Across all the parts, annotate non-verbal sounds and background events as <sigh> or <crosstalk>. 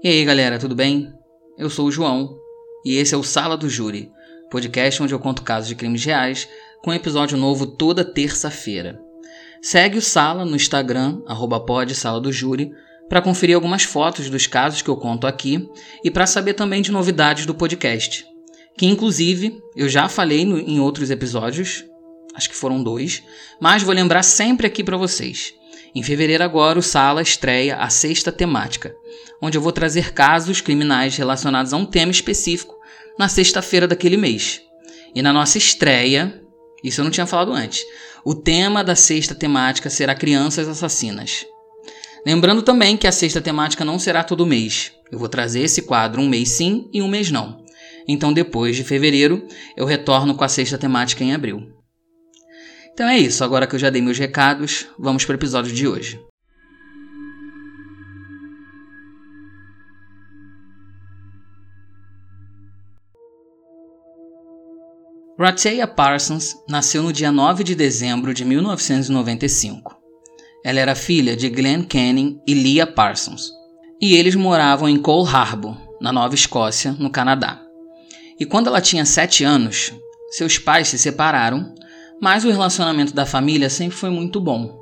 E aí galera, tudo bem? Eu sou o João e esse é o Sala do Júri, podcast onde eu conto casos de crimes reais com episódio novo toda terça-feira. Segue o Sala no Instagram, arroba do Júri, para conferir algumas fotos dos casos que eu conto aqui e para saber também de novidades do podcast, que inclusive eu já falei no, em outros episódios, acho que foram dois, mas vou lembrar sempre aqui para vocês. Em fevereiro agora o Sala estreia a sexta temática, onde eu vou trazer casos criminais relacionados a um tema específico na sexta-feira daquele mês. E na nossa estreia, isso eu não tinha falado antes, o tema da sexta temática será crianças assassinas. Lembrando também que a sexta temática não será todo mês. Eu vou trazer esse quadro um mês sim e um mês não. Então depois de fevereiro, eu retorno com a sexta temática em abril. Então é isso, agora que eu já dei meus recados, vamos para o episódio de hoje. Rateia Parsons nasceu no dia 9 de dezembro de 1995. Ela era filha de Glenn Canning e Leah Parsons, e eles moravam em Cole Harbour, na Nova Escócia, no Canadá. E quando ela tinha 7 anos, seus pais se separaram, mas o relacionamento da família sempre foi muito bom.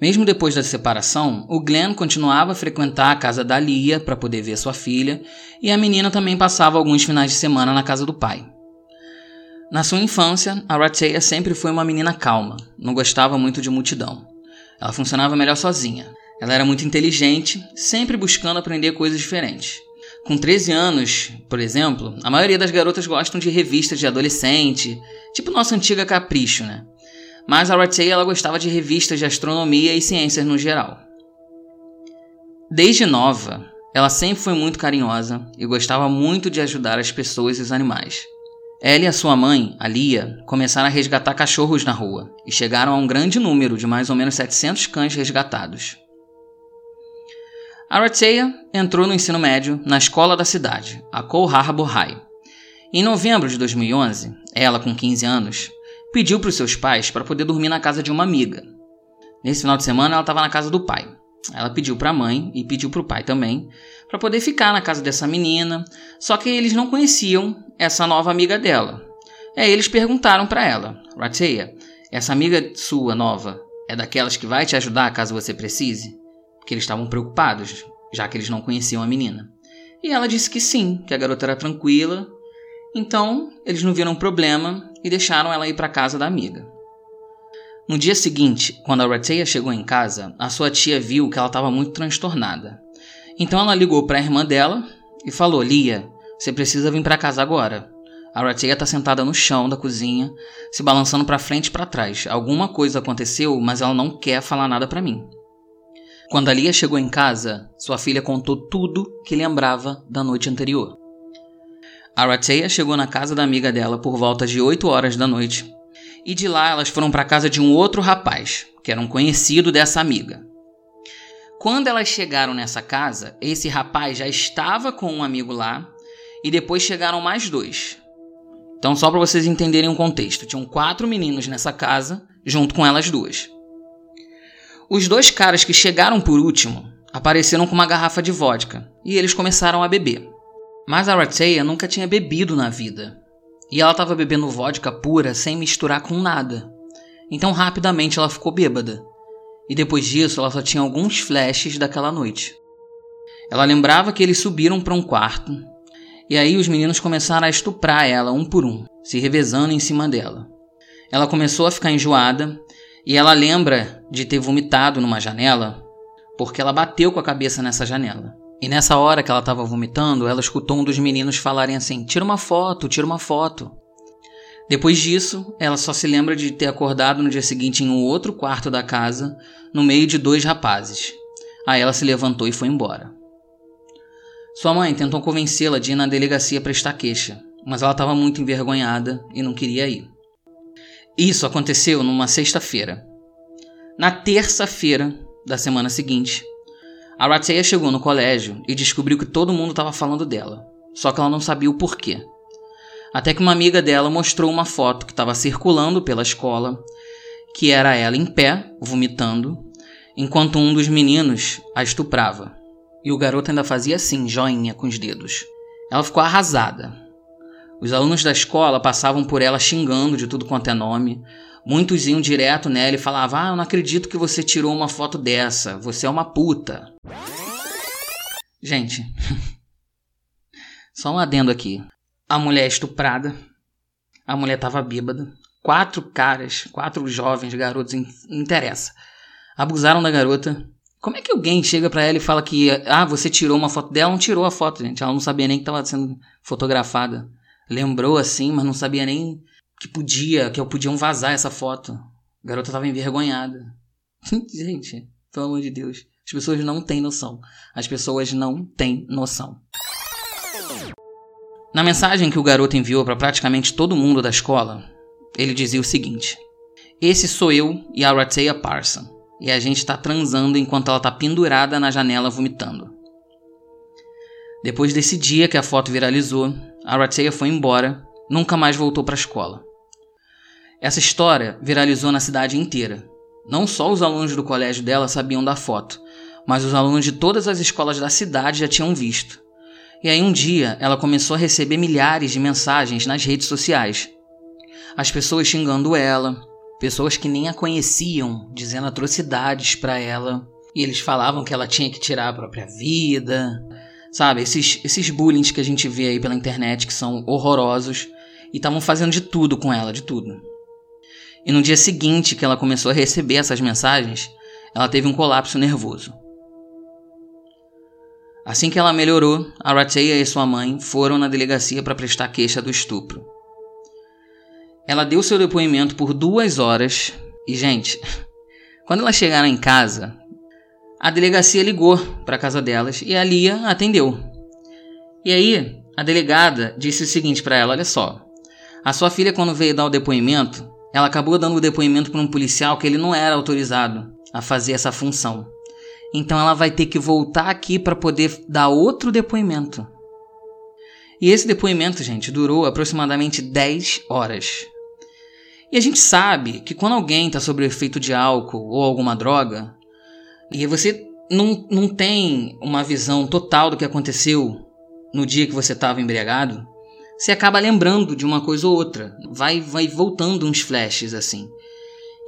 Mesmo depois da separação, o Glenn continuava a frequentar a casa da Leah para poder ver sua filha, e a menina também passava alguns finais de semana na casa do pai. Na sua infância, a Rateia sempre foi uma menina calma, não gostava muito de multidão. Ela funcionava melhor sozinha. Ela era muito inteligente, sempre buscando aprender coisas diferentes. Com 13 anos, por exemplo, a maioria das garotas gostam de revistas de adolescente, tipo nossa antiga Capricho, né? Mas a Rateia ela gostava de revistas de astronomia e ciências no geral. Desde nova, ela sempre foi muito carinhosa e gostava muito de ajudar as pessoas e os animais. Ela e a sua mãe, a Lia, começaram a resgatar cachorros na rua e chegaram a um grande número de mais ou menos 700 cães resgatados. A Rateia entrou no ensino médio na escola da cidade, a Cole Harbour High. Em novembro de 2011, ela, com 15 anos, pediu para os seus pais para poder dormir na casa de uma amiga. Nesse final de semana, ela estava na casa do pai. Ela pediu para a mãe e pediu para o pai também para poder ficar na casa dessa menina, só que eles não conheciam essa nova amiga dela. Aí eles perguntaram para ela: Rateia, essa amiga sua nova é daquelas que vai te ajudar caso você precise? Porque eles estavam preocupados, já que eles não conheciam a menina. E ela disse que sim, que a garota era tranquila. Então, eles não viram problema e deixaram ela ir para casa da amiga. No dia seguinte, quando a Rateia chegou em casa, a sua tia viu que ela estava muito transtornada. Então ela ligou para a irmã dela e falou: Lia, você precisa vir para casa agora. A Rateia está sentada no chão da cozinha, se balançando para frente e para trás. Alguma coisa aconteceu, mas ela não quer falar nada para mim. Quando a Lia chegou em casa, sua filha contou tudo que lembrava da noite anterior. A Rateia chegou na casa da amiga dela por volta de 8 horas da noite e de lá elas foram para a casa de um outro rapaz, que era um conhecido dessa amiga. Quando elas chegaram nessa casa, esse rapaz já estava com um amigo lá e depois chegaram mais dois. Então, só para vocês entenderem o contexto, tinham quatro meninos nessa casa, junto com elas duas. Os dois caras que chegaram por último apareceram com uma garrafa de vodka e eles começaram a beber. Mas a nunca tinha bebido na vida e ela estava bebendo vodka pura sem misturar com nada. Então rapidamente ela ficou bêbada. E depois disso ela só tinha alguns flashes daquela noite. Ela lembrava que eles subiram para um quarto. E aí os meninos começaram a estuprar ela um por um, se revezando em cima dela. Ela começou a ficar enjoada e ela lembra de ter vomitado numa janela porque ela bateu com a cabeça nessa janela. E nessa hora que ela estava vomitando, ela escutou um dos meninos falarem assim: tira uma foto, tira uma foto. Depois disso, ela só se lembra de ter acordado no dia seguinte em um outro quarto da casa, no meio de dois rapazes. Aí ela se levantou e foi embora. Sua mãe tentou convencê-la de ir na delegacia prestar queixa, mas ela estava muito envergonhada e não queria ir. Isso aconteceu numa sexta-feira. Na terça-feira da semana seguinte, a Rateia chegou no colégio e descobriu que todo mundo estava falando dela, só que ela não sabia o porquê. Até que uma amiga dela mostrou uma foto que estava circulando pela escola, que era ela em pé, vomitando, enquanto um dos meninos a estuprava. e o garoto ainda fazia assim, joinha com os dedos. Ela ficou arrasada. Os alunos da escola passavam por ela xingando de tudo quanto é nome. Muitos iam direto nela e falavam: Ah, eu não acredito que você tirou uma foto dessa, você é uma puta. Gente, <laughs> só um adendo aqui. A mulher é estuprada, a mulher estava bêbada, quatro caras, quatro jovens garotos, interessa, abusaram da garota. Como é que alguém chega para ela e fala que, ah, você tirou uma foto dela? Não tirou a foto, gente. Ela não sabia nem que estava sendo fotografada. Lembrou assim, mas não sabia nem que podia, que podiam vazar essa foto. A garota estava envergonhada. <laughs> gente, pelo amor de Deus. As pessoas não têm noção. As pessoas não têm noção. Na mensagem que o garoto enviou para praticamente todo mundo da escola, ele dizia o seguinte: Esse sou eu e a Rateia Parson, e a gente está transando enquanto ela está pendurada na janela vomitando. Depois desse dia que a foto viralizou, a Rateia foi embora, nunca mais voltou para a escola. Essa história viralizou na cidade inteira. Não só os alunos do colégio dela sabiam da foto, mas os alunos de todas as escolas da cidade já tinham visto. E aí um dia ela começou a receber milhares de mensagens nas redes sociais as pessoas xingando ela, pessoas que nem a conheciam, dizendo atrocidades para ela. E eles falavam que ela tinha que tirar a própria vida. Sabe, esses, esses bullying que a gente vê aí pela internet que são horrorosos. E estavam fazendo de tudo com ela, de tudo. E no dia seguinte que ela começou a receber essas mensagens, ela teve um colapso nervoso. Assim que ela melhorou, a Rateia e sua mãe foram na delegacia para prestar queixa do estupro. Ela deu seu depoimento por duas horas e, gente, <laughs> quando elas chegaram em casa, a delegacia ligou para a casa delas e a Lia atendeu. E aí, a delegada disse o seguinte para ela: Olha só, a sua filha, quando veio dar o depoimento, ela acabou dando o depoimento para um policial que ele não era autorizado a fazer essa função. Então ela vai ter que voltar aqui para poder dar outro depoimento. E esse depoimento, gente, durou aproximadamente 10 horas. E a gente sabe que quando alguém está sob o efeito de álcool ou alguma droga, e você não, não tem uma visão total do que aconteceu no dia que você estava embriagado, você acaba lembrando de uma coisa ou outra, vai, vai voltando uns flashes assim.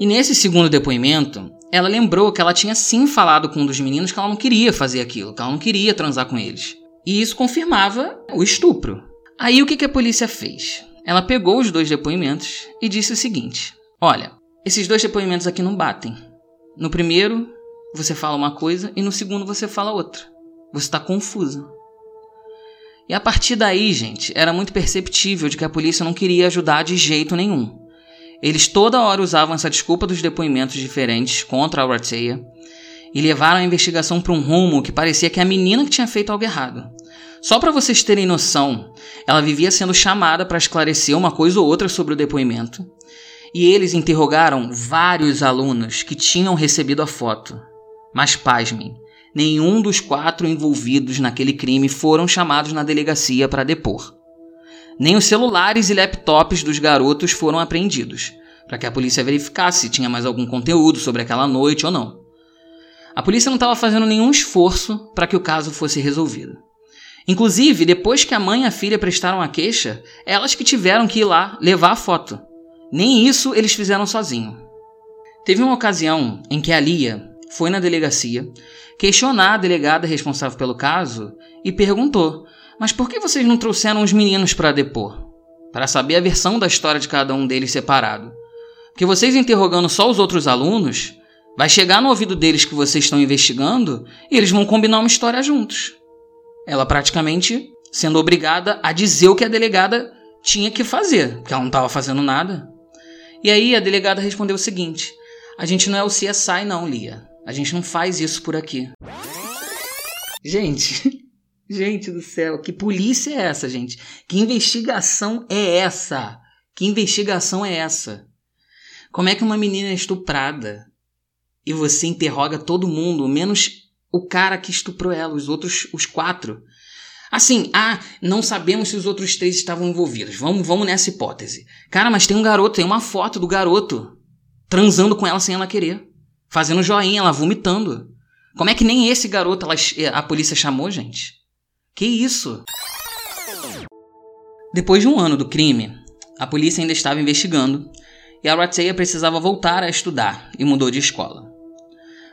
E nesse segundo depoimento, ela lembrou que ela tinha sim falado com um dos meninos que ela não queria fazer aquilo, que ela não queria transar com eles. E isso confirmava o estupro. Aí o que, que a polícia fez? Ela pegou os dois depoimentos e disse o seguinte: Olha, esses dois depoimentos aqui não batem. No primeiro, você fala uma coisa e no segundo, você fala outra. Você está confusa. E a partir daí, gente, era muito perceptível de que a polícia não queria ajudar de jeito nenhum. Eles toda hora usavam essa desculpa dos depoimentos diferentes contra a Rateia e levaram a investigação para um rumo que parecia que a menina que tinha feito algo errado. Só para vocês terem noção, ela vivia sendo chamada para esclarecer uma coisa ou outra sobre o depoimento, e eles interrogaram vários alunos que tinham recebido a foto. Mas pasmem, nenhum dos quatro envolvidos naquele crime foram chamados na delegacia para depor. Nem os celulares e laptops dos garotos foram apreendidos, para que a polícia verificasse se tinha mais algum conteúdo sobre aquela noite ou não. A polícia não estava fazendo nenhum esforço para que o caso fosse resolvido. Inclusive, depois que a mãe e a filha prestaram a queixa, elas que tiveram que ir lá levar a foto. Nem isso eles fizeram sozinho. Teve uma ocasião em que a Lia foi na delegacia questionar a delegada responsável pelo caso e perguntou: Mas por que vocês não trouxeram os meninos para depor? Para saber a versão da história de cada um deles separado. Porque vocês interrogando só os outros alunos, vai chegar no ouvido deles que vocês estão investigando e eles vão combinar uma história juntos ela praticamente sendo obrigada a dizer o que a delegada tinha que fazer, porque ela não estava fazendo nada. E aí a delegada respondeu o seguinte: A gente não é o CSI, não, Lia. A gente não faz isso por aqui. Gente, <laughs> gente do céu, que polícia é essa, gente? Que investigação é essa? Que investigação é essa? Como é que uma menina é estuprada e você interroga todo mundo, menos o cara que estuprou ela, os outros, os quatro. Assim, ah, não sabemos se os outros três estavam envolvidos. Vamos, vamos nessa hipótese. Cara, mas tem um garoto, tem uma foto do garoto transando com ela sem ela querer, fazendo joinha, ela vomitando. Como é que nem esse garoto ela, a polícia chamou, gente? Que isso? Depois de um ano do crime, a polícia ainda estava investigando e a Rateia precisava voltar a estudar e mudou de escola.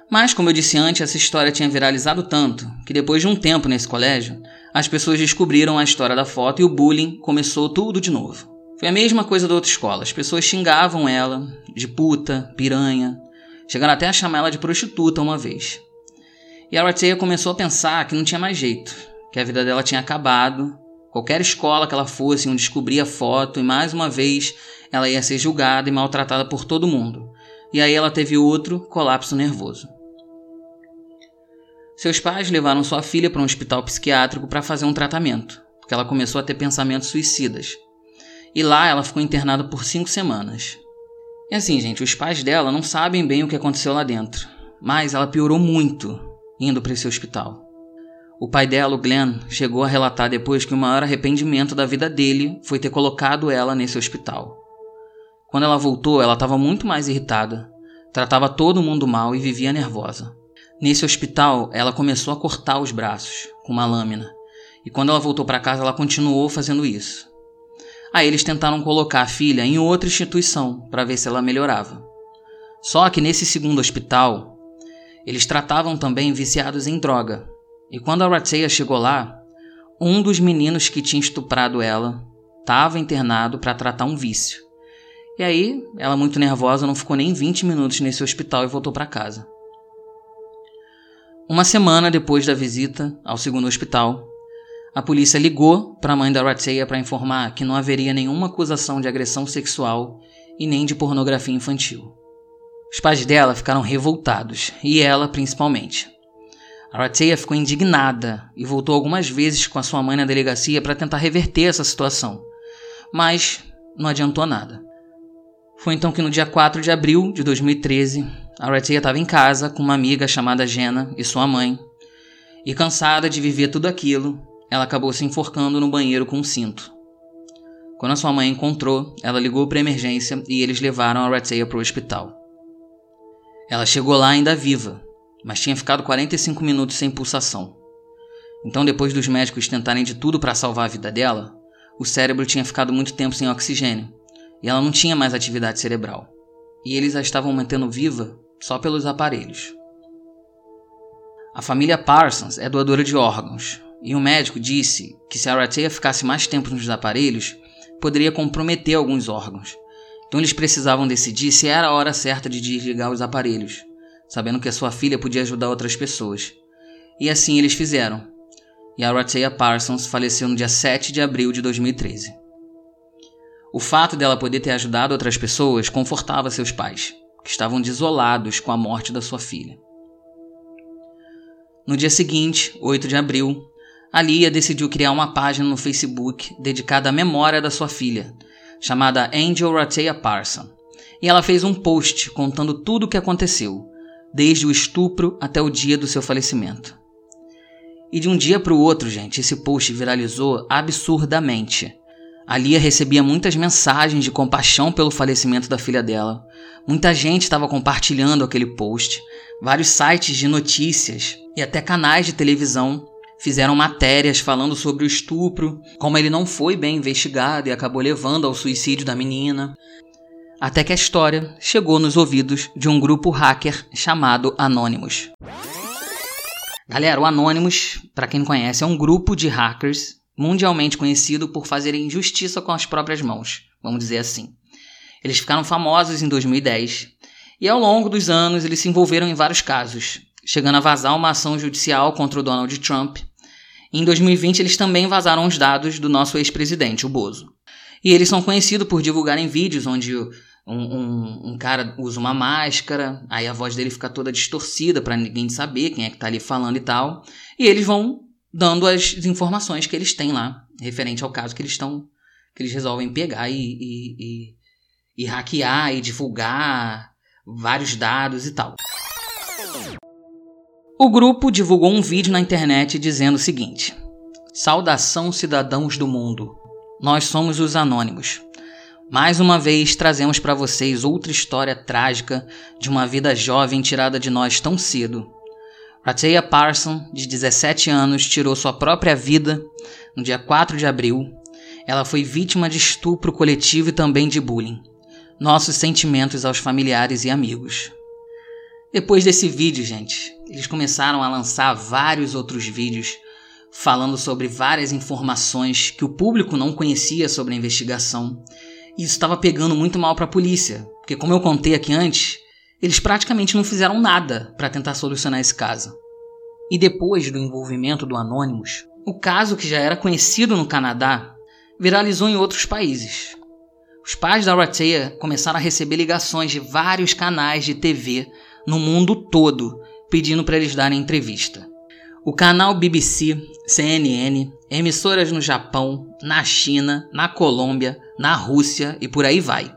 Mas, como eu disse antes, essa história tinha viralizado tanto que depois de um tempo nesse colégio, as pessoas descobriram a história da foto e o bullying começou tudo de novo. Foi a mesma coisa da outra escola. As pessoas xingavam ela de puta, piranha, chegaram até a chamar ela de prostituta uma vez. E a Rateia começou a pensar que não tinha mais jeito, que a vida dela tinha acabado. Qualquer escola que ela fosse, iam descobrir a foto e mais uma vez ela ia ser julgada e maltratada por todo mundo. E aí ela teve outro colapso nervoso. Seus pais levaram sua filha para um hospital psiquiátrico para fazer um tratamento, porque ela começou a ter pensamentos suicidas. E lá ela ficou internada por cinco semanas. E assim, gente, os pais dela não sabem bem o que aconteceu lá dentro, mas ela piorou muito indo para esse hospital. O pai dela, o Glenn, chegou a relatar depois que o maior arrependimento da vida dele foi ter colocado ela nesse hospital. Quando ela voltou, ela estava muito mais irritada, tratava todo mundo mal e vivia nervosa. Nesse hospital, ela começou a cortar os braços com uma lâmina, e quando ela voltou para casa, ela continuou fazendo isso. Aí eles tentaram colocar a filha em outra instituição para ver se ela melhorava. Só que nesse segundo hospital, eles tratavam também viciados em droga. E quando a Rateia chegou lá, um dos meninos que tinha estuprado ela estava internado para tratar um vício. E aí, ela muito nervosa, não ficou nem 20 minutos nesse hospital e voltou para casa. Uma semana depois da visita ao segundo hospital, a polícia ligou para a mãe da Rateia para informar que não haveria nenhuma acusação de agressão sexual e nem de pornografia infantil. Os pais dela ficaram revoltados, e ela principalmente. A Rateia ficou indignada e voltou algumas vezes com a sua mãe na delegacia para tentar reverter essa situação, mas não adiantou nada. Foi então que no dia 4 de abril de 2013, a Ratia estava em casa com uma amiga chamada Jenna e sua mãe. E cansada de viver tudo aquilo, ela acabou se enforcando no banheiro com um cinto. Quando a sua mãe encontrou, ela ligou para emergência e eles levaram a Ratia para o hospital. Ela chegou lá ainda viva, mas tinha ficado 45 minutos sem pulsação. Então, depois dos médicos tentarem de tudo para salvar a vida dela, o cérebro tinha ficado muito tempo sem oxigênio e ela não tinha mais atividade cerebral. E eles a estavam mantendo viva só pelos aparelhos. A família Parsons é doadora de órgãos, e o médico disse que se a Ratea ficasse mais tempo nos aparelhos, poderia comprometer alguns órgãos. Então eles precisavam decidir se era a hora certa de desligar os aparelhos, sabendo que a sua filha podia ajudar outras pessoas. E assim eles fizeram. E a Ratea Parsons faleceu no dia 7 de abril de 2013. O fato dela poder ter ajudado outras pessoas confortava seus pais, que estavam desolados com a morte da sua filha. No dia seguinte, 8 de abril, a Lia decidiu criar uma página no Facebook dedicada à memória da sua filha, chamada Angel Ratea Parson. E ela fez um post contando tudo o que aconteceu, desde o estupro até o dia do seu falecimento. E de um dia para o outro, gente, esse post viralizou absurdamente. A Lia recebia muitas mensagens de compaixão pelo falecimento da filha dela. Muita gente estava compartilhando aquele post. Vários sites de notícias e até canais de televisão fizeram matérias falando sobre o estupro, como ele não foi bem investigado e acabou levando ao suicídio da menina. Até que a história chegou nos ouvidos de um grupo hacker chamado Anonymous. Galera, o Anonymous, para quem não conhece, é um grupo de hackers mundialmente conhecido por fazerem injustiça com as próprias mãos, vamos dizer assim. Eles ficaram famosos em 2010 e ao longo dos anos eles se envolveram em vários casos, chegando a vazar uma ação judicial contra o Donald Trump. Em 2020 eles também vazaram os dados do nosso ex-presidente, o Bozo. E eles são conhecidos por divulgarem vídeos onde um, um, um, cara usa uma máscara, aí a voz dele fica toda distorcida para ninguém saber quem é que tá ali falando e tal. E eles vão dando as informações que eles têm lá, referente ao caso que eles estão. que eles resolvem pegar e, e, e, e hackear e divulgar vários dados e tal. O grupo divulgou um vídeo na internet dizendo o seguinte: Saudação, cidadãos do mundo. Nós somos os Anônimos. Mais uma vez trazemos para vocês outra história trágica de uma vida jovem tirada de nós tão cedo Rateia Parson, de 17 anos, tirou sua própria vida no dia 4 de abril. Ela foi vítima de estupro coletivo e também de bullying. Nossos sentimentos aos familiares e amigos. Depois desse vídeo, gente, eles começaram a lançar vários outros vídeos falando sobre várias informações que o público não conhecia sobre a investigação. E isso estava pegando muito mal para a polícia, porque como eu contei aqui antes, eles praticamente não fizeram nada para tentar solucionar esse caso. E depois do envolvimento do Anonymous, o caso que já era conhecido no Canadá viralizou em outros países. Os pais da Rateia começaram a receber ligações de vários canais de TV no mundo todo pedindo para eles darem entrevista. O canal BBC, CNN, emissoras no Japão, na China, na Colômbia, na Rússia e por aí vai.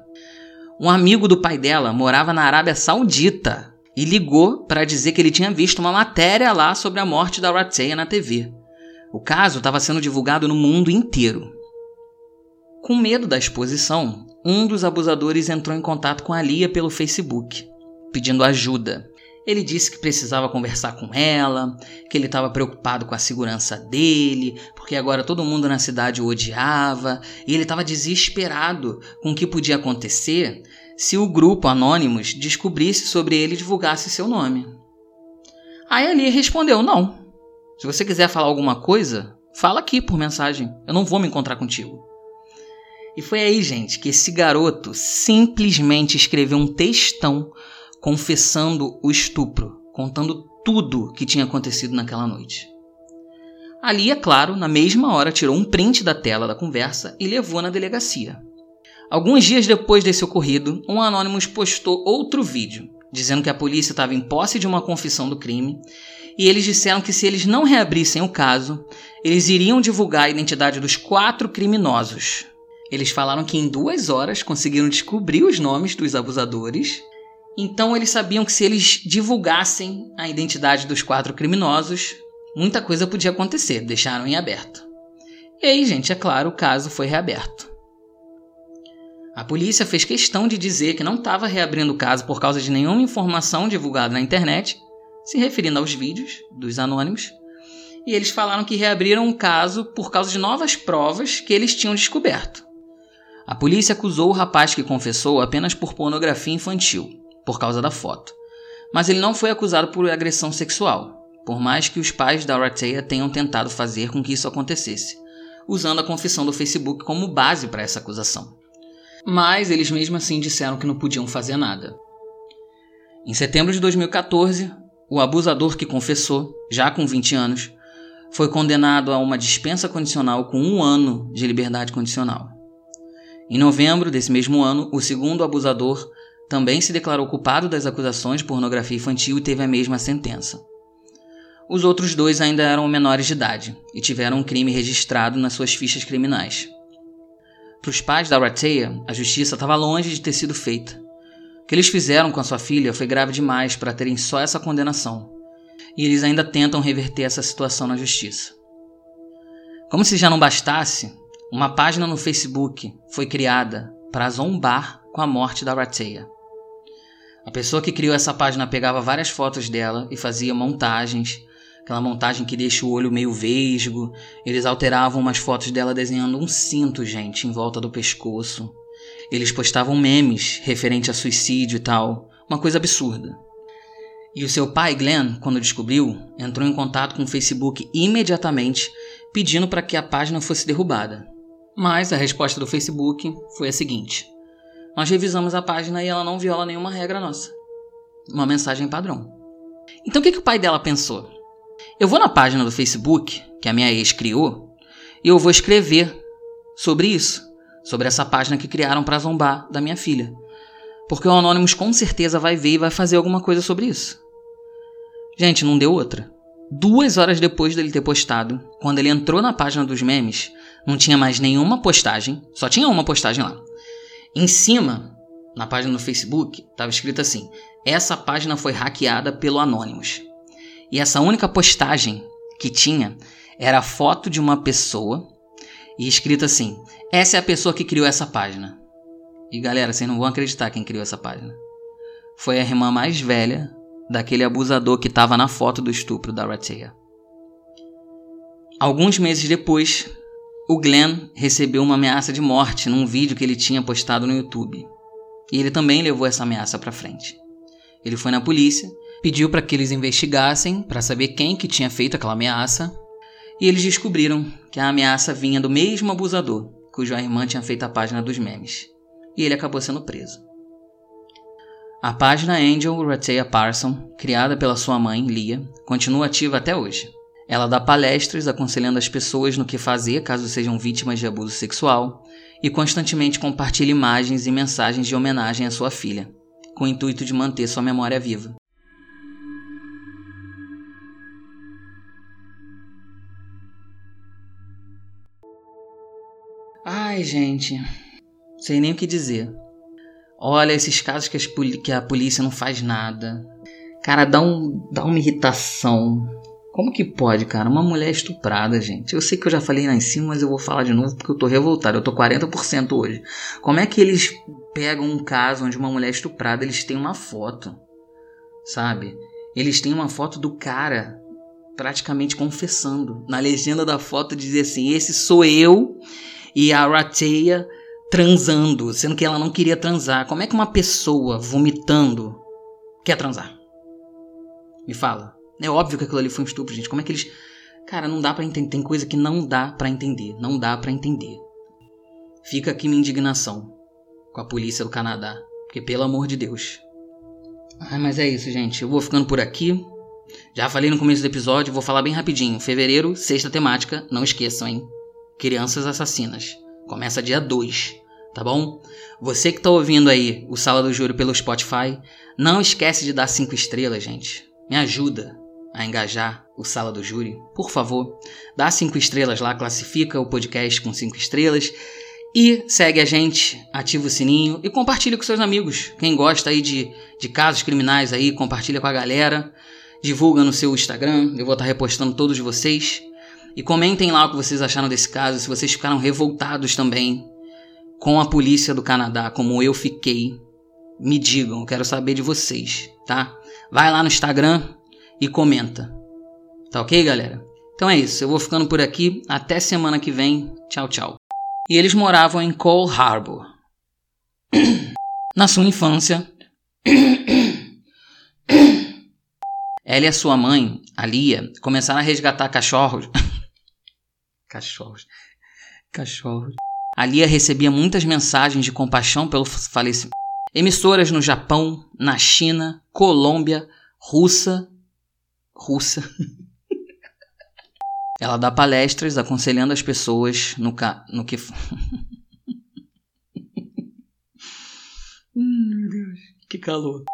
Um amigo do pai dela morava na Arábia Saudita e ligou para dizer que ele tinha visto uma matéria lá sobre a morte da Rateia na TV. O caso estava sendo divulgado no mundo inteiro. Com medo da exposição, um dos abusadores entrou em contato com a Lia pelo Facebook, pedindo ajuda. Ele disse que precisava conversar com ela, que ele estava preocupado com a segurança dele, porque agora todo mundo na cidade o odiava, e ele estava desesperado com o que podia acontecer se o grupo Anonymous descobrisse sobre ele e divulgasse seu nome. Aí ali respondeu: Não. Se você quiser falar alguma coisa, fala aqui por mensagem. Eu não vou me encontrar contigo. E foi aí, gente, que esse garoto simplesmente escreveu um textão confessando o estupro, contando tudo que tinha acontecido naquela noite. Ali, é claro, na mesma hora tirou um print da tela da conversa e levou na delegacia. Alguns dias depois desse ocorrido, um Anonymous postou outro vídeo, dizendo que a polícia estava em posse de uma confissão do crime e eles disseram que se eles não reabrissem o caso, eles iriam divulgar a identidade dos quatro criminosos. Eles falaram que em duas horas conseguiram descobrir os nomes dos abusadores então eles sabiam que se eles divulgassem a identidade dos quatro criminosos, muita coisa podia acontecer, deixaram em aberto. E aí, gente, é claro, o caso foi reaberto. A polícia fez questão de dizer que não estava reabrindo o caso por causa de nenhuma informação divulgada na internet, se referindo aos vídeos dos anônimos, e eles falaram que reabriram o caso por causa de novas provas que eles tinham descoberto. A polícia acusou o rapaz que confessou apenas por pornografia infantil por causa da foto. Mas ele não foi acusado por agressão sexual, por mais que os pais da Rateia tenham tentado fazer com que isso acontecesse, usando a confissão do Facebook como base para essa acusação. Mas eles mesmo assim disseram que não podiam fazer nada. Em setembro de 2014, o abusador que confessou, já com 20 anos, foi condenado a uma dispensa condicional com um ano de liberdade condicional. Em novembro desse mesmo ano, o segundo abusador também se declarou culpado das acusações de pornografia infantil e teve a mesma sentença. Os outros dois ainda eram menores de idade e tiveram um crime registrado nas suas fichas criminais. Para os pais da Rateia, a justiça estava longe de ter sido feita. O que eles fizeram com a sua filha foi grave demais para terem só essa condenação, e eles ainda tentam reverter essa situação na justiça. Como se já não bastasse, uma página no Facebook foi criada para zombar com a morte da Rateia. A pessoa que criou essa página pegava várias fotos dela e fazia montagens, aquela montagem que deixa o olho meio vesgo. Eles alteravam umas fotos dela desenhando um cinto, gente, em volta do pescoço. Eles postavam memes referente a suicídio e tal, uma coisa absurda. E o seu pai, Glenn, quando descobriu, entrou em contato com o Facebook imediatamente, pedindo para que a página fosse derrubada. Mas a resposta do Facebook foi a seguinte: nós revisamos a página e ela não viola nenhuma regra nossa. Uma mensagem padrão. Então o que, que o pai dela pensou? Eu vou na página do Facebook, que a minha ex criou, e eu vou escrever sobre isso, sobre essa página que criaram para zombar da minha filha. Porque o Anonymous com certeza vai ver e vai fazer alguma coisa sobre isso. Gente, não deu outra. Duas horas depois dele ter postado, quando ele entrou na página dos memes, não tinha mais nenhuma postagem, só tinha uma postagem lá. Em cima, na página do Facebook, estava escrito assim: essa página foi hackeada pelo Anonymous. E essa única postagem que tinha era a foto de uma pessoa e escrito assim: essa é a pessoa que criou essa página. E galera, vocês não vão acreditar quem criou essa página. Foi a irmã mais velha daquele abusador que estava na foto do estupro da Ratea. Alguns meses depois, o Glenn recebeu uma ameaça de morte num vídeo que ele tinha postado no YouTube. E ele também levou essa ameaça para frente. Ele foi na polícia, pediu para que eles investigassem para saber quem que tinha feito aquela ameaça, e eles descobriram que a ameaça vinha do mesmo abusador, cuja irmã tinha feito a página dos memes. E ele acabou sendo preso. A página Angel Ratea Parson, criada pela sua mãe, Lia, continua ativa até hoje. Ela dá palestras aconselhando as pessoas no que fazer caso sejam vítimas de abuso sexual e constantemente compartilha imagens e mensagens de homenagem à sua filha, com o intuito de manter sua memória viva. Ai, gente, sei nem o que dizer. Olha, esses casos que, que a polícia não faz nada. Cara, dá, um, dá uma irritação. Como que pode, cara? Uma mulher estuprada, gente. Eu sei que eu já falei lá em cima, mas eu vou falar de novo porque eu tô revoltado. Eu tô 40% hoje. Como é que eles pegam um caso onde uma mulher é estuprada, eles têm uma foto, sabe? Eles têm uma foto do cara praticamente confessando. Na legenda da foto diz assim: "Esse sou eu" e a Rateia transando, sendo que ela não queria transar. Como é que uma pessoa vomitando quer transar? Me fala. É óbvio que aquilo ali foi um estupro, gente. Como é que eles. Cara, não dá para entender. Tem coisa que não dá para entender. Não dá para entender. Fica aqui minha indignação com a polícia do Canadá. Porque, pelo amor de Deus. Ai, mas é isso, gente. Eu vou ficando por aqui. Já falei no começo do episódio, vou falar bem rapidinho. Fevereiro, sexta temática. Não esqueçam, hein? Crianças assassinas. Começa dia 2, tá bom? Você que tá ouvindo aí o Sala do Júri pelo Spotify, não esquece de dar 5 estrelas, gente. Me ajuda a engajar o Sala do Júri, por favor, dá cinco estrelas lá, classifica o podcast com cinco estrelas e segue a gente, ativa o sininho e compartilha com seus amigos. Quem gosta aí de, de casos criminais aí, compartilha com a galera, divulga no seu Instagram, eu vou estar repostando todos vocês. E comentem lá o que vocês acharam desse caso, se vocês ficaram revoltados também com a polícia do Canadá, como eu fiquei. Me digam, quero saber de vocês, tá? Vai lá no Instagram, e comenta. Tá ok, galera? Então é isso, eu vou ficando por aqui. Até semana que vem. Tchau, tchau. E eles moravam em Cole Harbor. <coughs> Na sua infância, <coughs> ela e a sua mãe, a Lia, começaram a resgatar cachorros. <coughs> cachorros. Cachorros. A Lia recebia muitas mensagens de compaixão pelo falecimento. Emissoras no Japão, na China, Colômbia, Rússia russa. Ela dá palestras aconselhando as pessoas no, ca... no que. hum, <laughs> meu Deus, que calor.